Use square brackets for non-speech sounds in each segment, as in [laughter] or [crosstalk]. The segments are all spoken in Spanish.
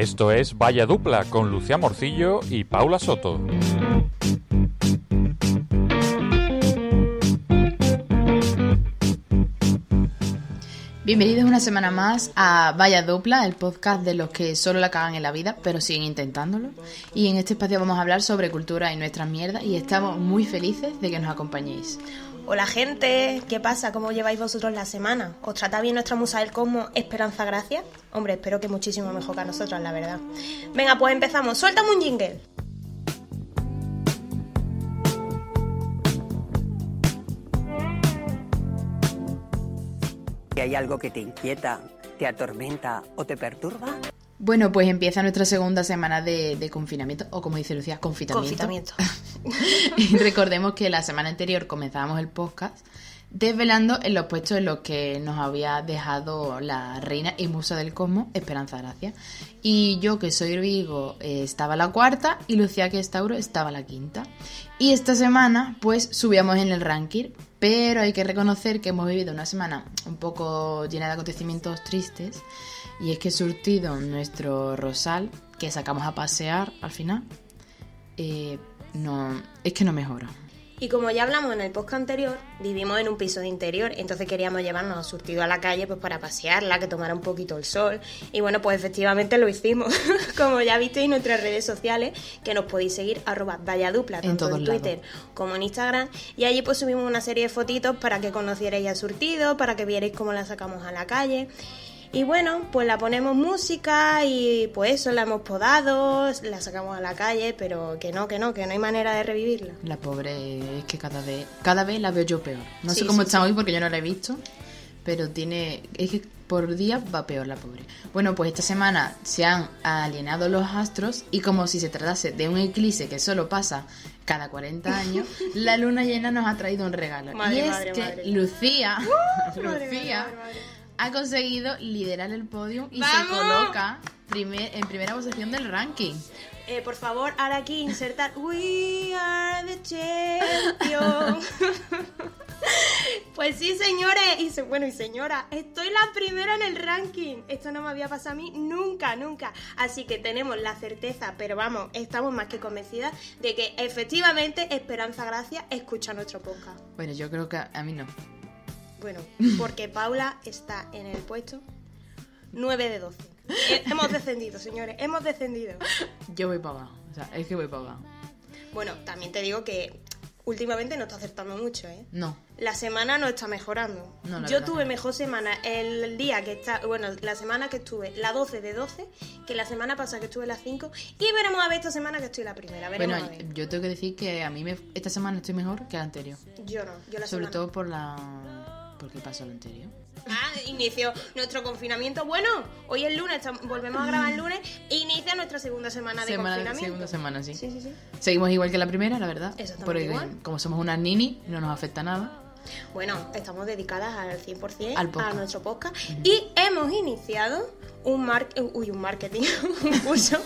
Esto es Vaya Dupla con Lucía Morcillo y Paula Soto. Bienvenidos una semana más a Vaya Dupla, el podcast de los que solo la cagan en la vida, pero siguen intentándolo. Y en este espacio vamos a hablar sobre cultura y nuestras mierdas y estamos muy felices de que nos acompañéis. Hola gente, ¿qué pasa? ¿Cómo lleváis vosotros la semana? ¿Os trata bien nuestra musa del cosmos Esperanza Gracia? Hombre, espero que muchísimo mejor que a nosotros, la verdad. Venga, pues empezamos. Suéltame un jingle. ¿Hay algo que te inquieta, te atormenta o te perturba? Bueno, pues empieza nuestra segunda semana de, confinamiento, o como dice Lucía, confitamiento. Confitamiento. [laughs] y recordemos que la semana anterior comenzábamos el podcast desvelando en los puestos en los que nos había dejado la reina y musa del cosmos, Esperanza Gracia. Y yo, que soy Virgo, eh, estaba la cuarta y Lucía, que es Tauro, estaba la quinta. Y esta semana, pues, subíamos en el ranking, pero hay que reconocer que hemos vivido una semana un poco llena de acontecimientos tristes. Y es que surtido nuestro rosal, que sacamos a pasear al final, eh, no, es que no mejora. Y como ya hablamos en el podcast anterior, vivimos en un piso de interior, entonces queríamos llevarnos a surtido a la calle pues para pasearla, que tomara un poquito el sol. Y bueno, pues efectivamente lo hicimos. [laughs] como ya visteis en nuestras redes sociales, que nos podéis seguir arroba Valladupla, En tanto en, todos Twitter como en Instagram. Y allí pues subimos una serie de fotitos para que conocierais a surtido, para que vierais cómo la sacamos a la calle. Y bueno, pues la ponemos música y pues eso, la hemos podado, la sacamos a la calle, pero que no, que no, que no hay manera de revivirla. La pobre es que cada vez, cada vez la veo yo peor. No sé cómo sí, está hoy porque yo no la he visto, pero tiene, es que por día va peor la pobre. Bueno, pues esta semana se han alienado los astros y como si se tratase de un eclipse que solo pasa cada 40 años, [laughs] la luna llena nos ha traído un regalo. Madre, y es madre, que madre. Lucía, [laughs] madre, Lucía. Ha conseguido liderar el podio y se coloca primer, en primera posición del ranking. Eh, por favor, ahora aquí insertar We are the champions. [laughs] pues sí, señores, y se- bueno, y señora, estoy la primera en el ranking. Esto no me había pasado a mí nunca, nunca. Así que tenemos la certeza, pero vamos, estamos más que convencidas de que efectivamente Esperanza Gracia escucha nuestro podcast. Bueno, yo creo que a, a mí no. Bueno, porque Paula está en el puesto 9 de 12. Eh, hemos descendido, señores, hemos descendido. Yo voy para abajo. O sea, es que voy para abajo. Bueno, también te digo que últimamente no está acertando mucho, ¿eh? No. La semana no está mejorando. No, Yo tuve mejor semana el día que está, bueno, la semana que estuve, la 12 de 12, que la semana pasada que estuve la 5, y veremos a ver esta semana que estoy la primera, veremos Bueno, a ver. yo tengo que decir que a mí me, esta semana estoy mejor que la anterior. Yo no, yo la Sobre semana. todo por la... ¿Por qué pasó la anterior? Ah, inició nuestro confinamiento. Bueno, hoy es lunes, volvemos a grabar el lunes, inicia nuestra segunda semana de Semana- confinamiento. segunda semana, sí. Sí, sí, sí. Seguimos igual que la primera, la verdad. Porque igual. como somos unas nini, no nos afecta nada. Bueno, estamos dedicadas al 100% Al a nuestro podcast y hemos iniciado un, mar uy, un marketing, [laughs] un curso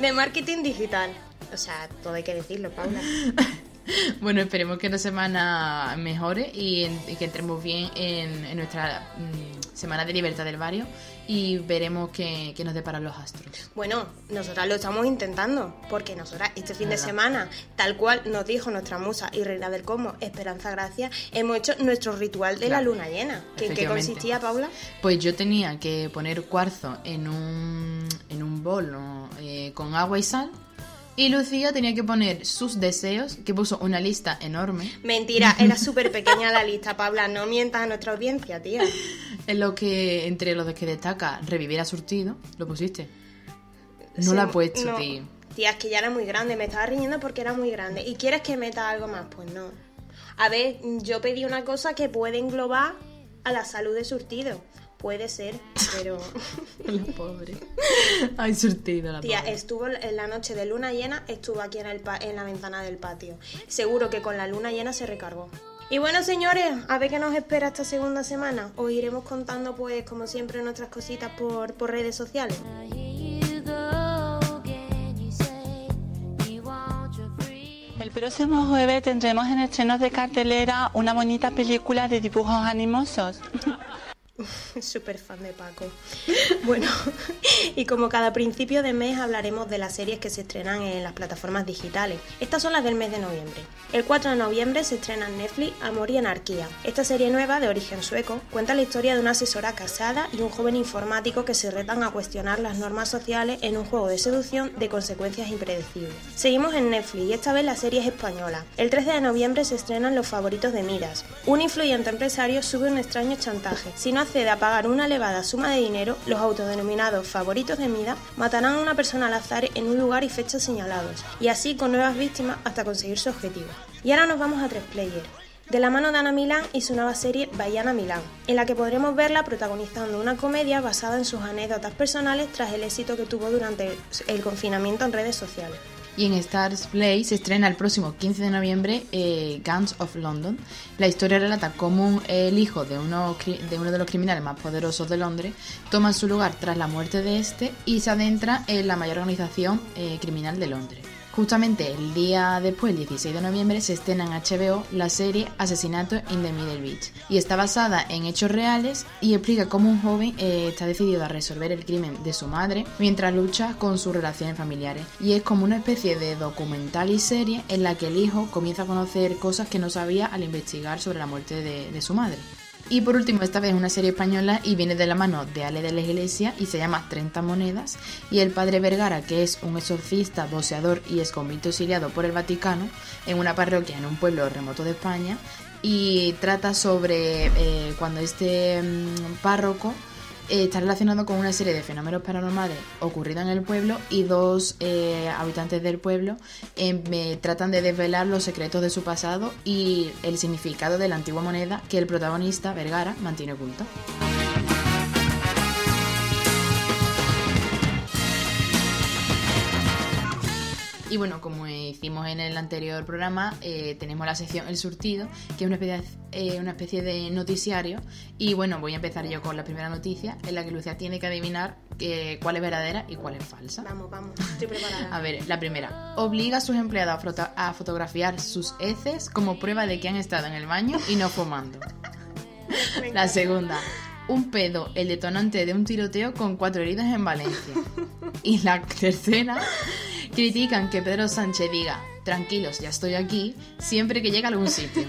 de marketing digital. O sea, todo hay que decirlo, Paula. [laughs] [laughs] Bueno, esperemos que esta semana mejore y, en- y que entremos bien en, en nuestra mm, semana de libertad del barrio y veremos qué, qué nos deparan los astros. Bueno, nosotras lo estamos intentando, porque nosotras este fin de semana, tal cual nos dijo nuestra musa y reina del cosmos, Esperanza Gracia, hemos hecho nuestro ritual de la luna llena. ¿Que ¿En qué consistía, Paula? Pues yo tenía que poner cuarzo en un, en un bol. Eh, con agua y sal. Y Lucía tenía que poner sus deseos, que puso una lista enorme, Mentira, [laughs] era súper pequeña la lista, Paula. No mientas a nuestra audiencia, tía. en lo que entre los que destaca revivir a surtido. ¿Lo pusiste? No Sí, lo ha puesto, no. tío. Tía, es que ya era muy grande, me estaba riñendo porque era muy grande. ¿Y quieres que meta algo más? Pues no. A ver, yo pedí una cosa que puede englobar a la salud de surtido. Puede ser, pero... [laughs] La pobre. [laughs] Ay, surtido la Tía, pobre. estuvo en la noche de luna llena, estuvo aquí en, el pa- en la ventana del patio. Seguro que con la luna llena se recargó. Y bueno, señores, a ver qué nos espera esta segunda semana. Os iremos contando, pues, como siempre, nuestras cositas por, por redes sociales. El próximo jueves tendremos en estrenos de cartelera una bonita película de dibujos animosos. [laughs] [laughs] Súper fan de Paco. Bueno, [laughs] y como cada principio de mes hablaremos de las series que se estrenan en las plataformas digitales. Estas son las del mes de noviembre. El 4 de noviembre se estrena en Netflix Amor y Anarquía. Esta serie nueva, de origen sueco, cuenta la historia de una asesora casada y un joven informático que se retan a cuestionar las normas sociales en un juego de seducción de consecuencias impredecibles. Seguimos en Netflix y esta vez la serie es española. El 13 de noviembre se estrenan Los favoritos de Miras. Un influyente empresario sube un extraño chantaje. Si no accede a pagar una elevada suma de dinero, los autodenominados favoritos de Midas matarán a una persona al azar en un lugar y fechas señalados, y así con nuevas víctimas hasta conseguir su objetivo. Y ahora nos vamos a tres player de la mano de Ana Milán y su nueva serie Bayana Milán, en la que podremos verla protagonizando una comedia basada en sus anécdotas personales tras el éxito que tuvo durante el confinamiento en redes sociales. Y en Stars Play se estrena el próximo 15 de noviembre eh, Guns of London. La historia relata cómo el hijo de uno, de uno de los criminales más poderosos de Londres toma su lugar tras la muerte de este y se adentra en la mayor organización eh, criminal de Londres. Justamente el día después, el 16 de noviembre, se estrena en HBO la serie Asesinato in the Middle Beach y está basada en hechos reales y explica cómo un joven eh, está decidido a resolver el crimen de su madre mientras lucha con sus relaciones familiares. Y es como una especie de documental y serie en la que el hijo comienza a conocer cosas que no sabía al investigar sobre la muerte de su madre. Y por último, esta vez una serie española y viene de la mano de Ale de la Iglesia y se llama 30 monedas. Y el padre Vergara, que es un exorcista, boxeador y convicto exiliado por el Vaticano en una parroquia en un pueblo remoto de España. Y trata sobre eh, cuando este mm, párroco está relacionado con una serie de fenómenos paranormales ocurridos en el pueblo y dos eh, habitantes del pueblo eh, tratan de desvelar los secretos de su pasado y el significado de la antigua moneda que el protagonista, Vergara, mantiene oculto. Y bueno, como hicimos en el anterior programa, eh, tenemos la sección El Surtido, que es una especie, de, eh, una especie de noticiario. Y bueno, voy a empezar yo con la primera noticia, en la que Lucia tiene que adivinar eh, cuál es verdadera y cuál es falsa. Vamos, vamos, estoy preparada. [laughs] a ver, la primera. Obliga a sus empleados a, fotografiar sus heces como prueba de que han estado en el baño y no fumando. [laughs] la segunda un pedo, el detonante de un tiroteo con cuatro heridos en Valencia. [laughs] Y la tercera, critican que Pedro Sánchez diga, tranquilos, ya estoy aquí, siempre que llega a algún sitio.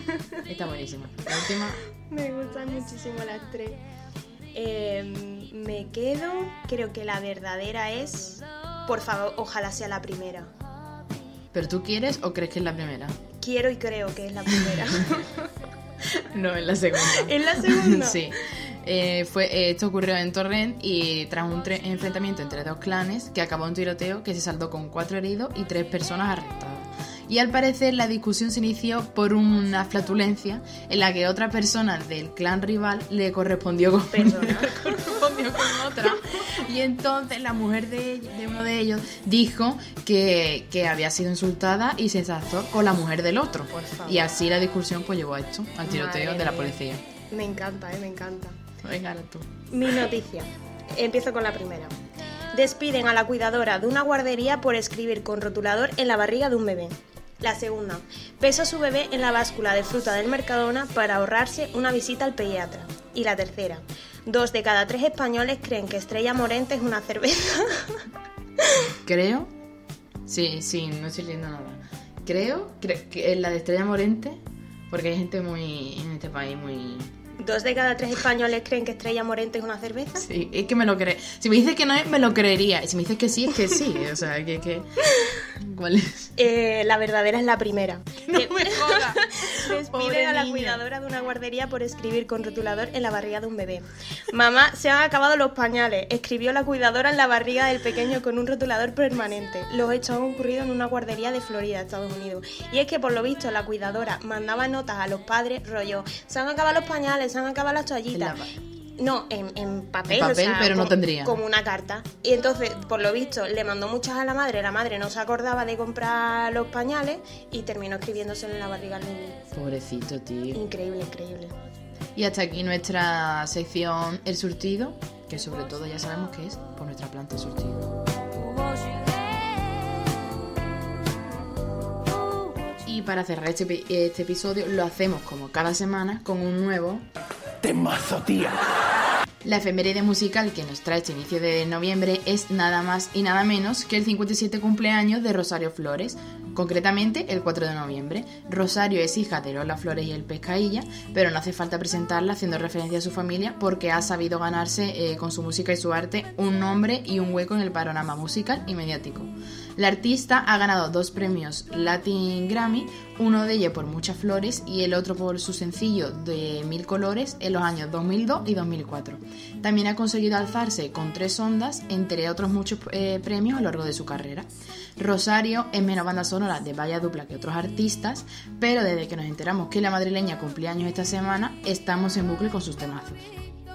Está buenísima. La última... Me gustan muchísimo las tres. Em, me quedo, creo que la verdadera es, por favor, ojalá sea la primera. ¿Pero tú quieres o crees que es la primera? Quiero y creo que es la primera. [laughs] no, es la segunda. ¿Es la segunda? [laughs] sí. Eh, fue, eh, esto ocurrió en Torrent y tras un enfrentamiento entre dos clanes que acabó en tiroteo que se saldó con cuatro heridos y tres personas arrestadas. Y al parecer la discusión se inició por una flatulencia en la que otra persona del clan rival le correspondió con, [laughs] correspondió con otra. Y entonces la mujer de, de uno de ellos dijo que, que, había sido insultada y se ensalzó con la mujer del otro. Y así la discusión pues llevó a esto, al tiroteo de la policía. Me encanta, eh, me encanta. Venga, tú. Mi noticia. Empiezo con la primera. Despiden a la cuidadora de una guardería por escribir con rotulador en la barriga de un bebé. La segunda. Pesa a su bebé en la báscula de fruta del Mercadona para ahorrarse una visita al pediatra. Y la tercera. Dos de cada tres españoles creen que Estrella Morente es una cerveza. [laughs] Creo. Sí, sí, no estoy leyendo nada. Creo, creo que es la de Estrella Morente, porque hay gente muy en este país muy ¿Dos de cada tres españoles creen que Estrella Morente es una cerveza? Sí, es que me lo cree. Si me dices que no es, me lo creería. Y si me dices que sí, es que sí. O sea, que... que... ¿Cuál es? Eh, la verdadera es la primera. [laughs] No me jodas. Despiden a la cuidadora de una guardería por escribir con rotulador en la barriga de un bebé. Mamá, se han acabado los pañales. Escribió la cuidadora en la barriga del pequeño con un rotulador permanente. Los hechos han ocurrido en una guardería de Florida, Estados Unidos. Y es que por lo visto la cuidadora mandaba notas a los padres, rollo, se han acabado los pañales, se han acabado las toallitas. No, en, papel, pero no tendría. Como una carta. Y entonces, por lo visto, le mandó muchas a la madre. La madre no se acordaba de comprar los pañales y terminó escribiéndose en la barriga al niño. Pobrecito, tío. Increíble, increíble. Y hasta aquí nuestra sección El Surtido, que sobre todo ya sabemos que es por nuestra planta Surtido. Y para cerrar este, este episodio lo hacemos como cada semana con un nuevo temazo, tía. La efeméride musical que nos trae este inicio de noviembre es nada más y nada menos que el 57 cumpleaños de Rosario Flores, concretamente el 4 de noviembre. Rosario es hija de Lola Flores y el Pescailla, pero no hace falta presentarla haciendo referencia a su familia porque ha sabido ganarse eh, con su música y su arte un nombre y un hueco en el panorama musical y mediático. La artista ha ganado dos premios Latin Grammy, uno de ellos por Muchas Flores y el otro por su sencillo de Mil Colores en los años 2002 y 2004. También ha conseguido alzarse con tres ondas, entre otros muchos eh, premios a lo largo de su carrera. Rosario es menos banda sonora de Vaya Dupla que otros artistas, pero desde que nos enteramos que la madrileña cumplía años esta semana, estamos en bucle con sus temazos.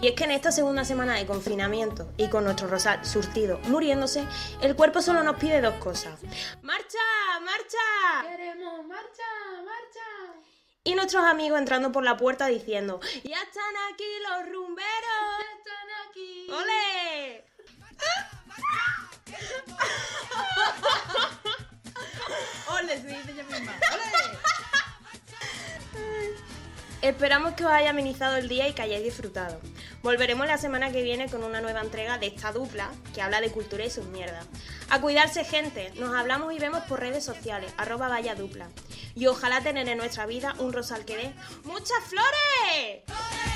Y es que en esta segunda semana de confinamiento y con nuestro rosal surtido muriéndose, el cuerpo solo nos pide dos cosas. ¡Marcha! ¡Marcha! ¡Queremos marcha! ¡Marcha! Y nuestros amigos entrando por la puerta diciendo ¡Ya están aquí los rumberos! ¡Ya están aquí! ¡Ole! ¡Ole! Se dice ella misma. Esperamos que os haya amenizado el día y que hayáis disfrutado. Volveremos la semana que viene con una nueva entrega de esta dupla que habla de cultura y sus mierdas. A cuidarse gente, nos hablamos y vemos por redes sociales, arroba vaya. Y ojalá tener en nuestra vida un rosal que dé muchas flores.